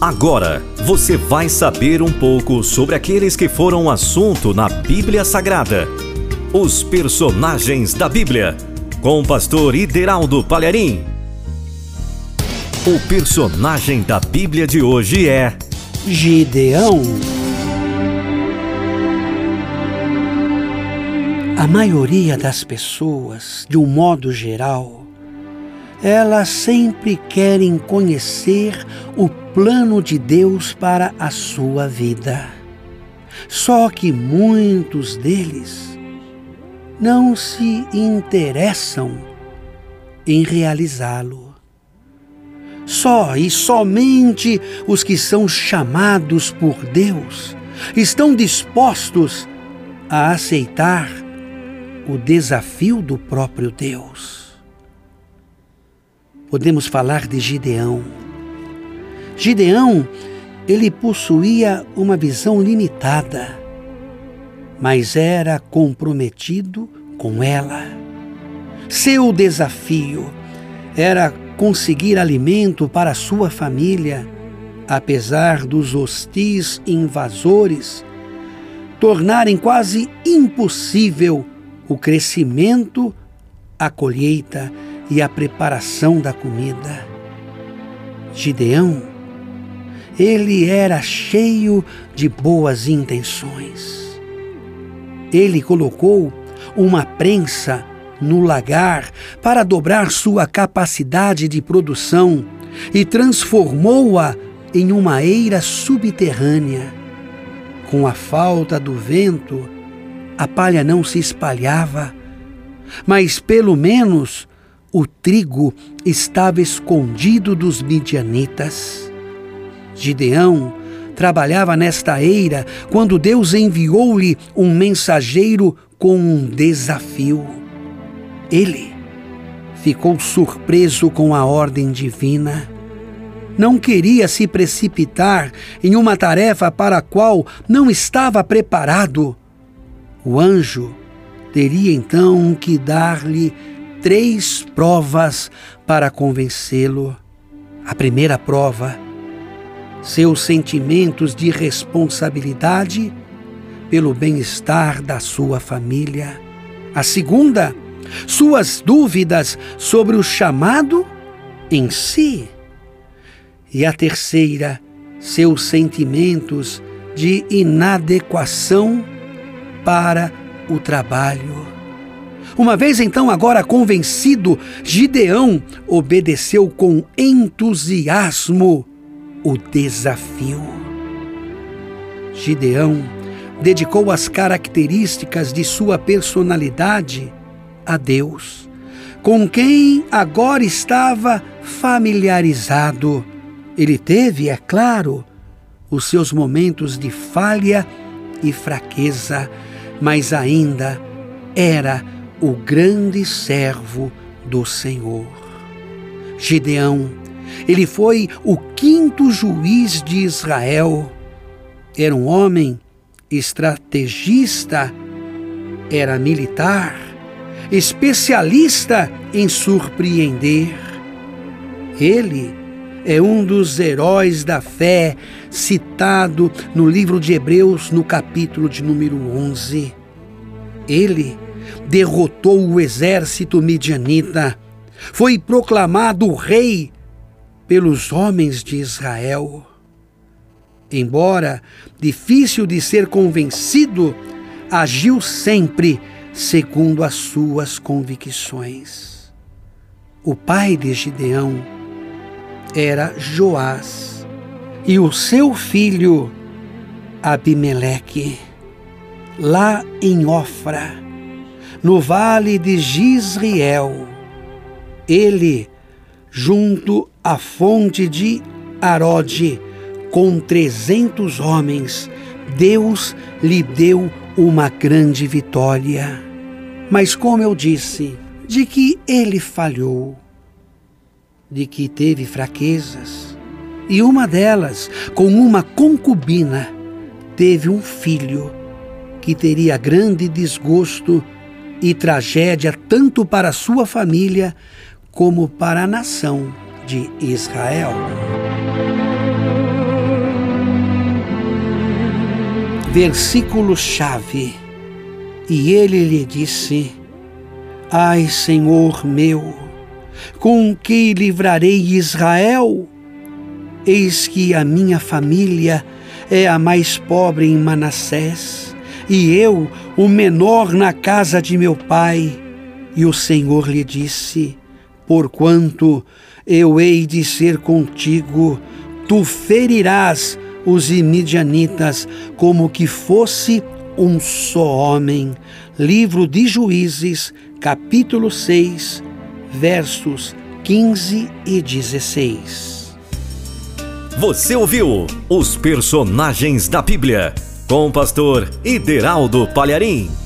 Agora você vai saber um pouco sobre aqueles que foram assunto na Bíblia Sagrada. Os personagens da Bíblia, com o pastor Ideraldo Palharim. O personagem da Bíblia de hoje é Gideão. A maioria das pessoas, de um modo geral, elas sempre querem conhecer o plano de Deus para a sua vida. Só que muitos deles não se interessam em realizá-lo. Só e somente os que são chamados por Deus estão dispostos a aceitar o desafio do próprio Deus. Podemos falar de Gideão. Gideão, ele possuía uma visão limitada, mas era comprometido com ela. Seu desafio era conseguir alimento para sua família, apesar dos hostis invasores tornarem quase impossível o crescimento, a colheita e a preparação da comida. Gideão, ele era cheio de boas intenções. Ele colocou uma prensa no lagar para dobrar sua capacidade de produção e transformou-a em uma eira subterrânea. Com a falta do vento, a palha não se espalhava, mas pelo menos o trigo estava escondido dos midianitas. Gideão trabalhava nesta eira quando Deus enviou-lhe um mensageiro com um desafio. Ele ficou surpreso com a ordem divina. Não queria se precipitar em uma tarefa para a qual não estava preparado o anjo teria então que dar-lhe três provas para convencê-lo. A primeira prova, seus sentimentos de responsabilidade pelo bem-estar da sua família. A segunda, suas dúvidas sobre o chamado em si. E a terceira, seus sentimentos de inadequação para o trabalho. Uma vez então, agora convencido, Gideão obedeceu com entusiasmo o desafio. Gideão dedicou as características de sua personalidade a Deus, com quem agora estava familiarizado. Ele teve, é claro, os seus momentos de falha e fraqueza, mas ainda era o grande servo do Senhor. Gideão, ele foi o quinto juiz de Israel. Era um homem estrategista, era militar, especialista em surpreender. Ele é um dos heróis da fé citado no livro de Hebreus, no capítulo de número 11. Ele derrotou o exército midianita, foi proclamado rei pelos homens de Israel. Embora difícil de ser convencido, agiu sempre segundo as suas convicções. O pai de Gideão era Joás e o seu filho Abimeleque, lá em Ofra, no vale de Gisriel. Ele, junto à fonte de Arode, com trezentos homens, Deus lhe deu uma grande vitória. Mas, como eu disse, de que ele falhou de que teve fraquezas, e uma delas, com uma concubina, teve um filho que teria grande desgosto e tragédia tanto para sua família como para a nação de Israel. Versículo-chave: E ele lhe disse: Ai, Senhor meu, com que livrarei Israel? Eis que a minha família é a mais pobre em Manassés e eu, o menor na casa de meu pai. E o Senhor lhe disse: Porquanto eu hei de ser contigo, tu ferirás os imidianitas como que fosse um só homem. Livro de Juízes, capítulo 6, versos 15 e 16. Você ouviu os personagens da Bíblia com o pastor Ideraldo Palharim.